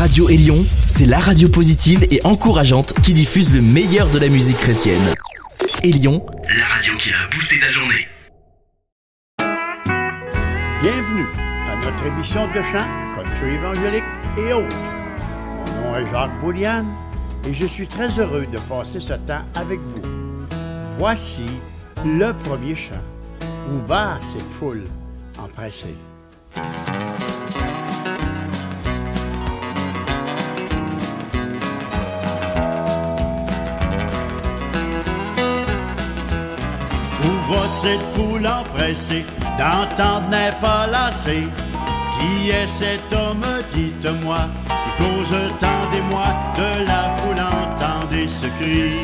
Radio Élion, c'est la radio positive et encourageante qui diffuse le meilleur de la musique chrétienne. Élion, la radio qui a boosté ta journée. Bienvenue à notre émission de chant, country évangélique et autres. Mon nom est Jacques Bouliane et je suis très heureux de passer ce temps avec vous. Voici le premier chant. Où va cette foule empressée? Va cette foule empressée d'entendre n'est pas lassé? Qui est cet homme, dites-moi, qui cause tant des mois de la foule, entendez ce cri.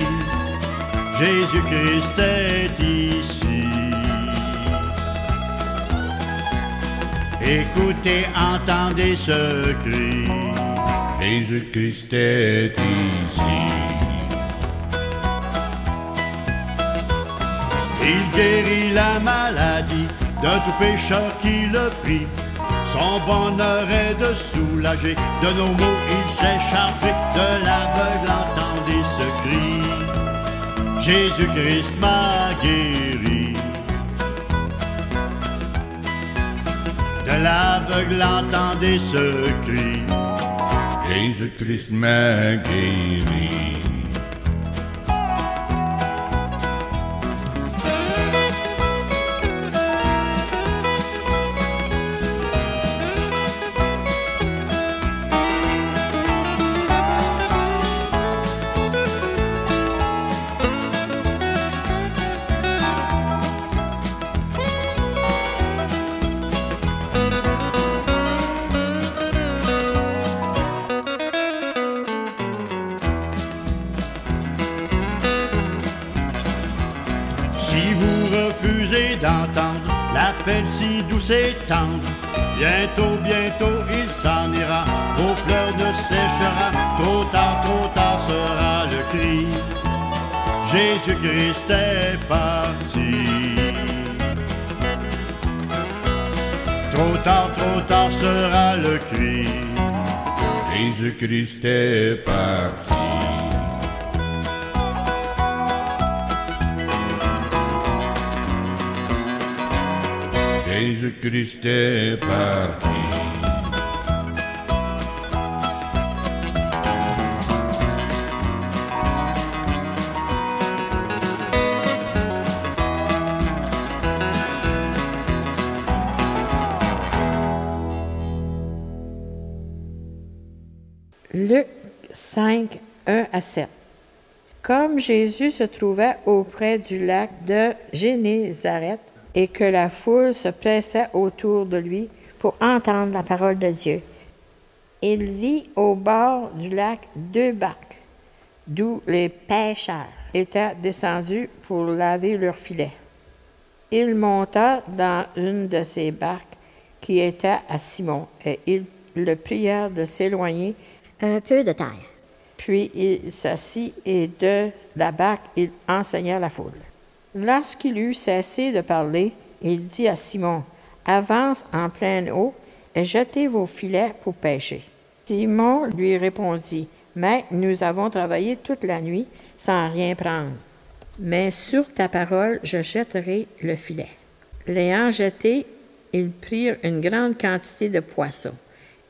Jésus-Christ est ici. Écoutez, entendez ce cri. Jésus-Christ est ici. Il guérit la maladie d'un tout pécheur qui le prie. Son bonheur est de soulager de nos maux. Il s'est chargé de l'aveugle, entendez ce cri. Jésus-Christ m'a guéri. De l'aveugle, entendez ce cri. Jésus-Christ m'a guéri. Bientôt, bientôt il s'en ira, vos pleurs ne séchera, trop tard, trop tard sera le cri. Jésus-Christ est parti. Trop tard, trop tard sera le cri. Jésus-Christ est parti. Jésus-Christ est parti. Luc 5, 1 à 7. Comme Jésus se trouvait auprès du lac de Génézareth et que la foule se pressait autour de lui pour entendre la parole de Dieu, il vit au bord du lac deux barques, d'où les pêcheurs étaient descendus pour laver leurs filets. Il monta dans une de ces barques qui était à Simon, et ils le prièrent de s'éloigner un peu de terre. puis il s'assit et de la barque il enseigna la foule. Lorsqu'il eut cessé de parler, il dit à Simon, Avance en pleine eau et jetez vos filets pour pêcher. Simon lui répondit, Maître, nous avons travaillé toute la nuit sans rien prendre. Mais sur ta parole, je jetterai le filet. L'ayant jeté, ils prirent une grande quantité de poissons,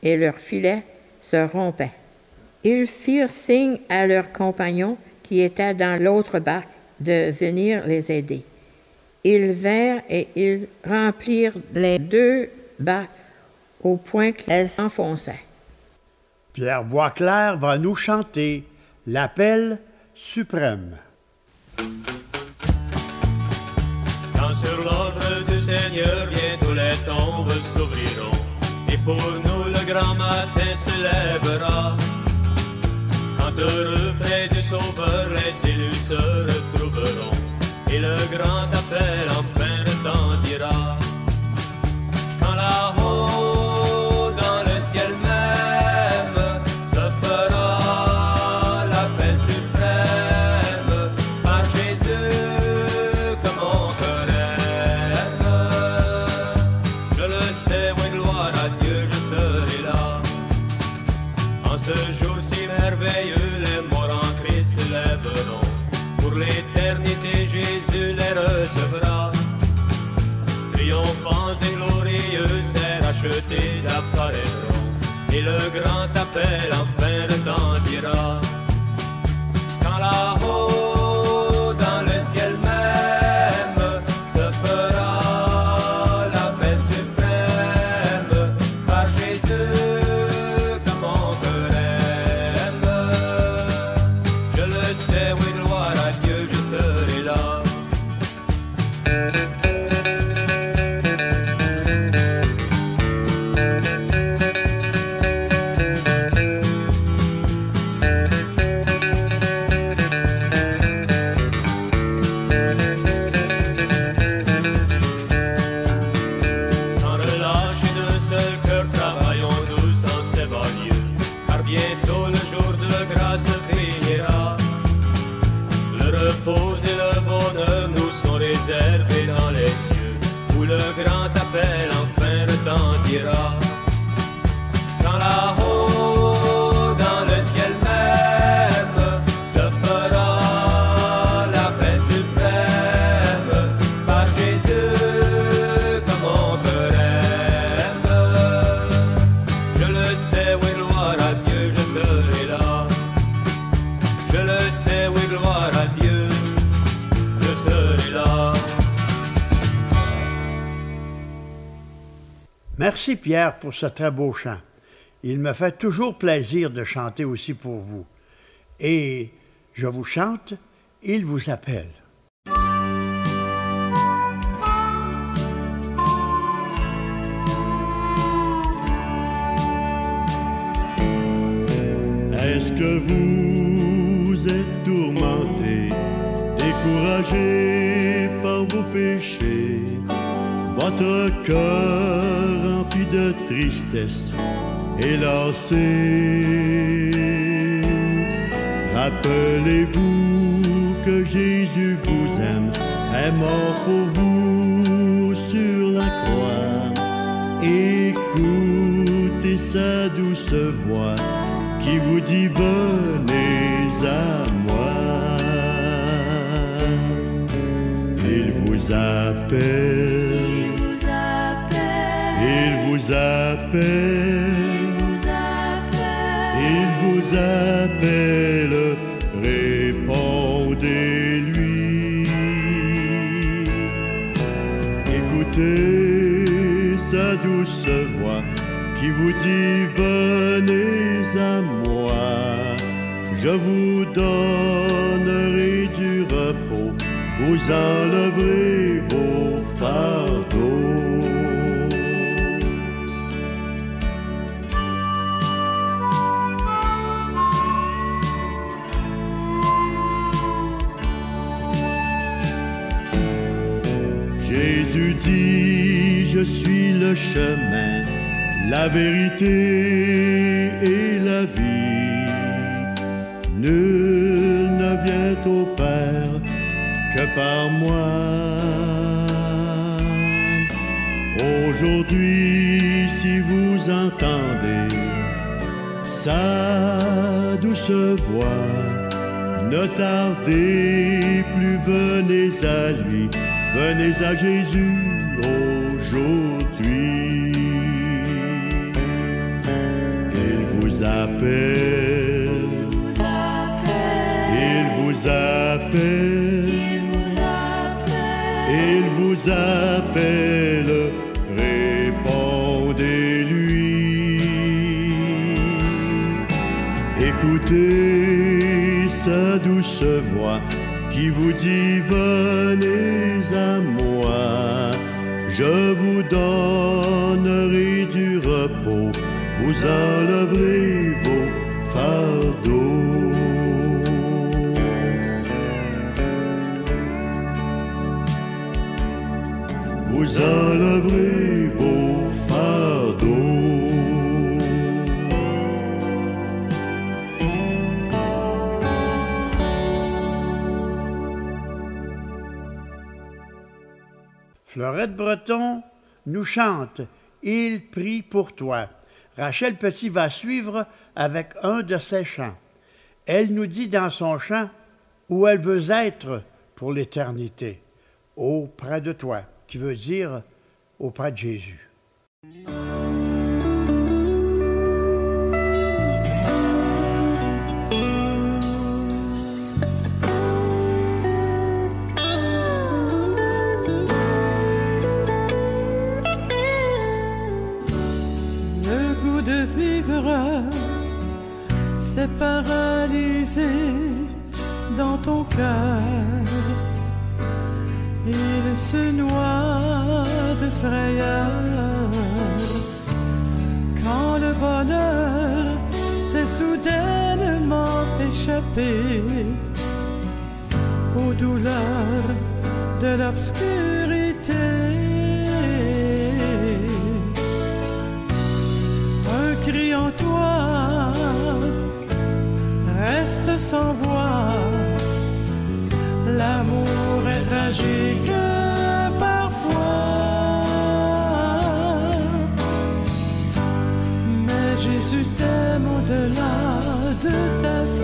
et leurs filets se rompaient. Ils firent signe à leurs compagnons qui étaient dans l'autre barque de venir les aider. Ils vinrent et ils remplirent les deux barques au point qu'elles s'enfonçaient. Pierre Boisclair va nous chanter l'appel suprême. Quand sur l'ordre du Seigneur bientôt les tombes s'ouvriront, et pour nous le grand matin se lèvera. Quand heureux grand appel enfin où le grand appel enfin retentira. Merci Pierre pour ce très beau chant. Il me fait toujours plaisir de chanter aussi pour vous. Et je vous chante, il vous appelle. Est-ce que vous êtes tourmenté, découragé par vos péchés, votre cœur de tristesse et lassé Rappelez-vous que Jésus vous aime, est mort pour vous sur la croix. Écoutez sa douce voix qui vous dit venez à moi. Il vous appelle, vous appelle, vous appelle, il vous appelle, répondez-lui. Écoutez sa douce voix qui vous dit venez à moi, je vous donnerai du repos, vous enleverez vos fardeaux. Le chemin, la vérité et la vie. Nul ne vient au Père que par moi. Aujourd'hui, si vous entendez sa douce voix, ne tardez plus, venez à lui, venez à Jésus vous appelle, vous appelle, il vous appelle, il vous appelle, répondez-lui. Écoutez sa douce voix qui vous dit venez à moi, je vous donnerai du repos, vous enleverez vos fardeaux. Vous enleverez vos fardeaux. Fleurette Breton nous chante Il prie pour toi. Rachel Petit va suivre avec un de ses chants. Elle nous dit dans son chant où elle veut être pour l'éternité, auprès de toi, qui veut dire auprès de Jésus. Paralysé dans ton cœur. Il se noie de frayeur quand le bonheur s'est soudainement échappé aux douleurs de l'obscurité. Reste sans voix. L'amour est tragique parfois. Mais Jésus t'aime au-delà de ta foi.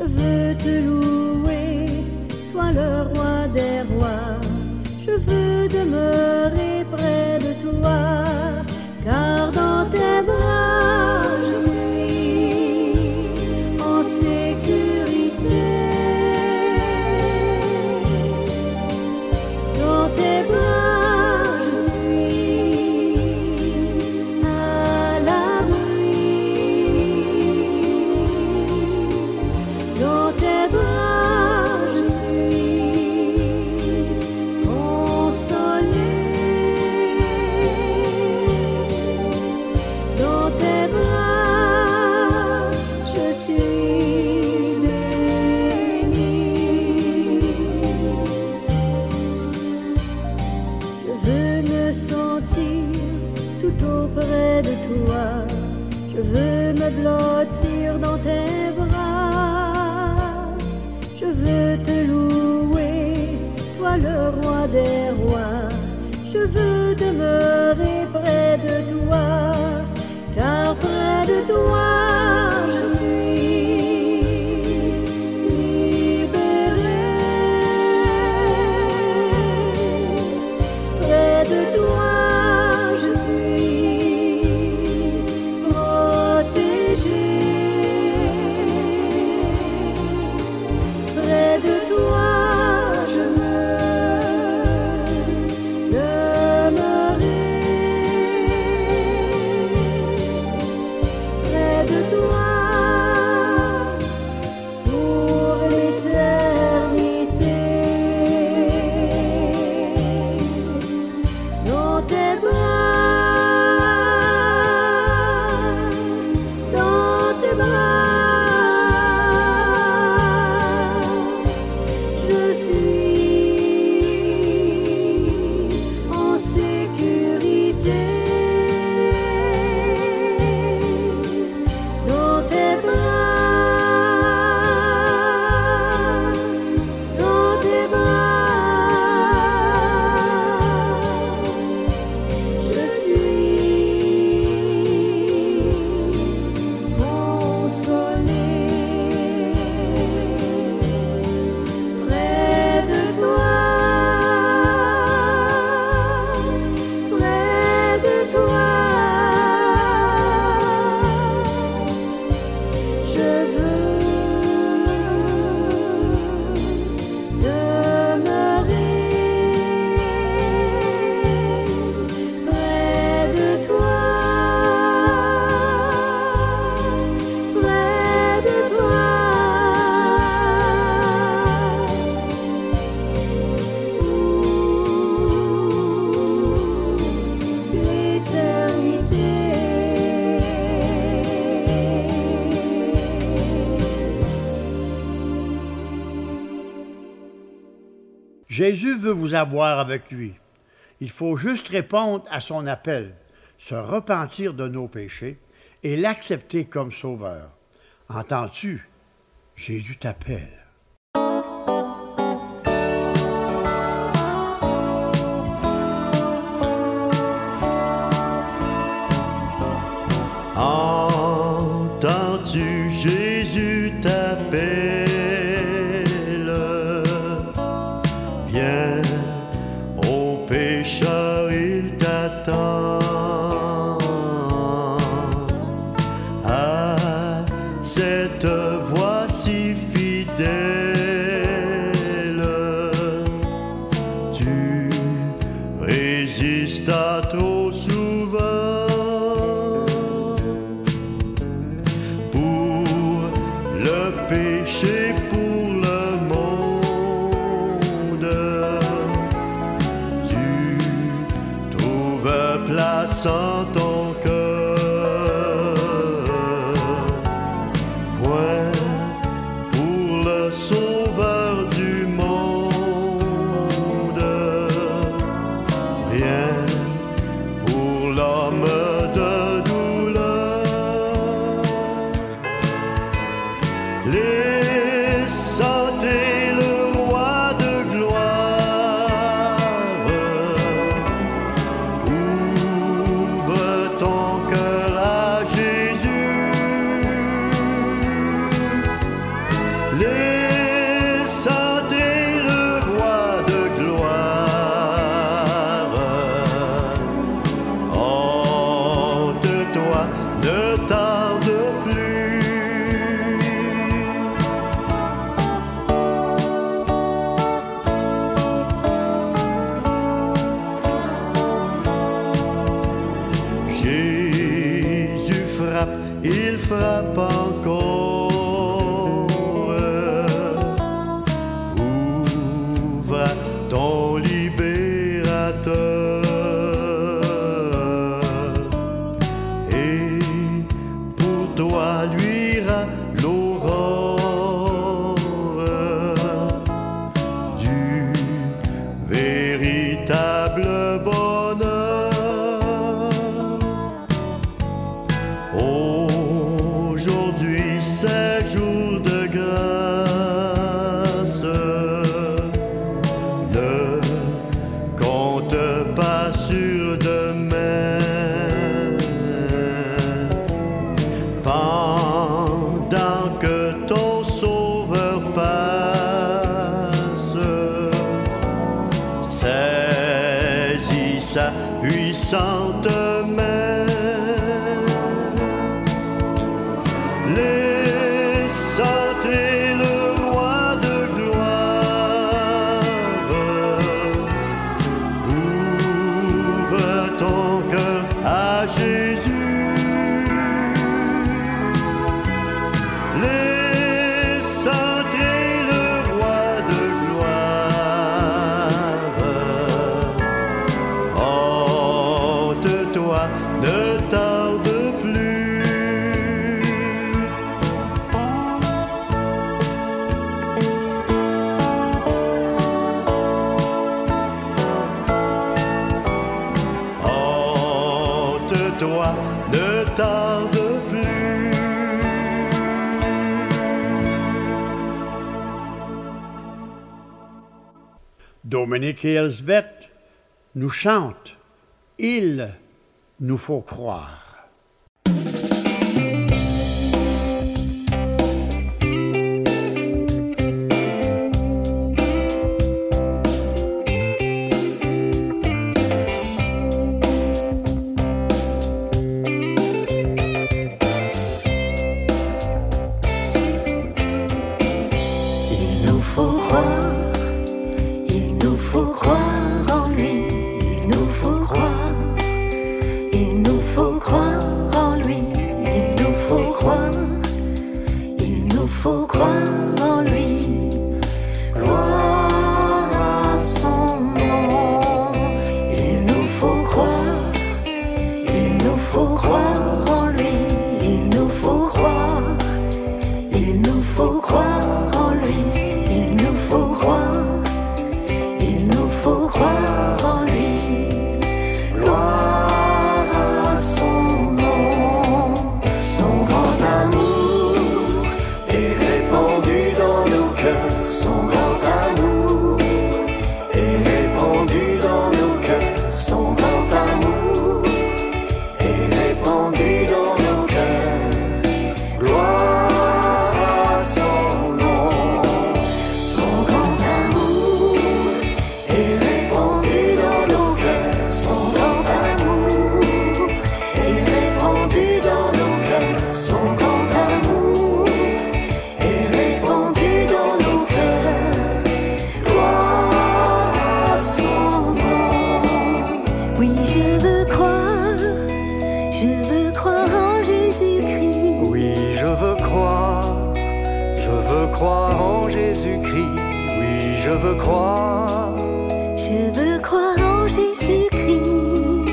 Je veux te louer, toi le roi des rois. Je veux demeurer auprès de toi. Je veux me blottir dans tes bras. Je veux te louer, toi le roi des rois. Jésus veut vous avoir avec lui. Il faut juste répondre à son appel, se repentir de nos péchés et l'accepter comme sauveur. Entends-tu? Jésus t'appelle. sun. Monique et Elsbeth nous chantent Il nous faut croire. Je veux croire. Je veux croire en Jésus-Christ.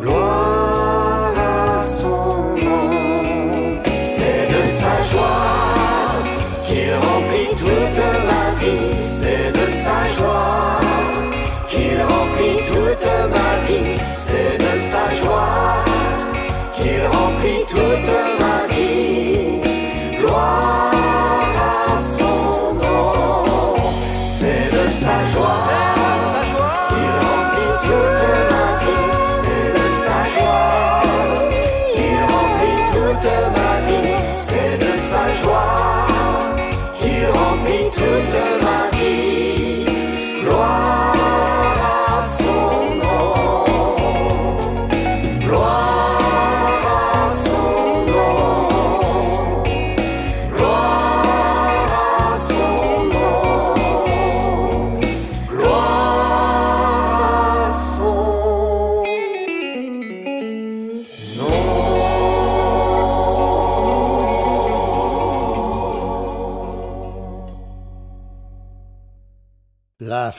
Gloire à son nom. C'est de sa joie qu'il remplit toute ma vie. C'est de sa joie qu'il remplit toute ma vie. C'est de sa joie qu'il remplit toute ma vie.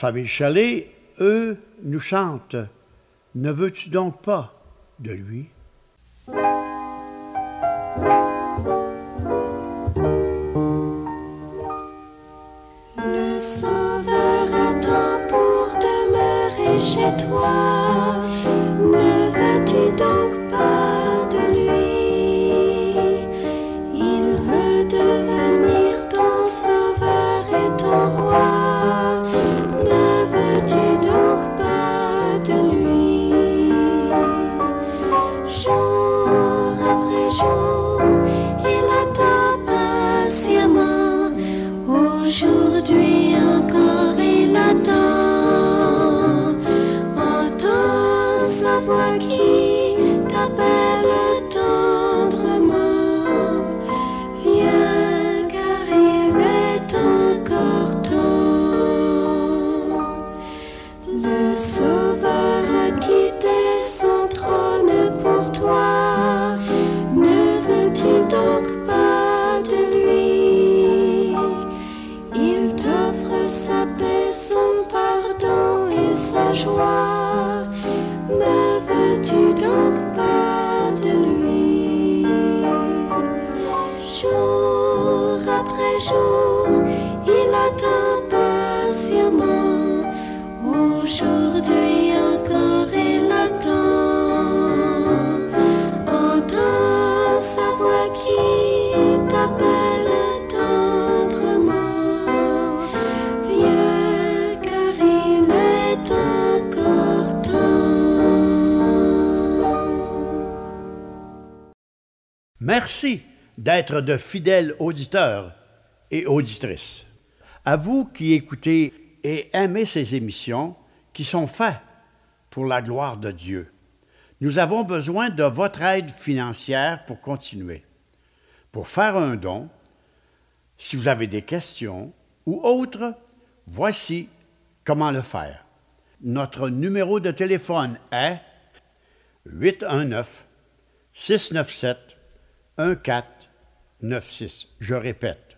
famille Chalet, eux, nous chantent Ne veux-tu donc pas de lui? Le sang verra temps pour demeurer chez toi. Merci d'être de fidèles auditeurs et auditrices. À vous qui écoutez et aimez ces émissions qui sont faites pour la gloire de Dieu. Nous avons besoin de votre aide financière pour continuer. Pour faire un don, si vous avez des questions ou autres, voici comment le faire. Notre numéro de téléphone est 819 697 1496. Je répète,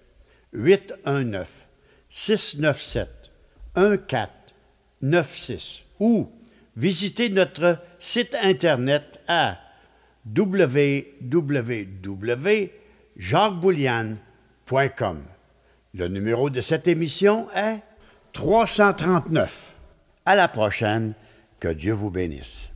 819 697 1496 ou visitez notre site internet à www.jacquesboulian.com. Le numéro de cette émission est 339. À la prochaine, que Dieu vous bénisse.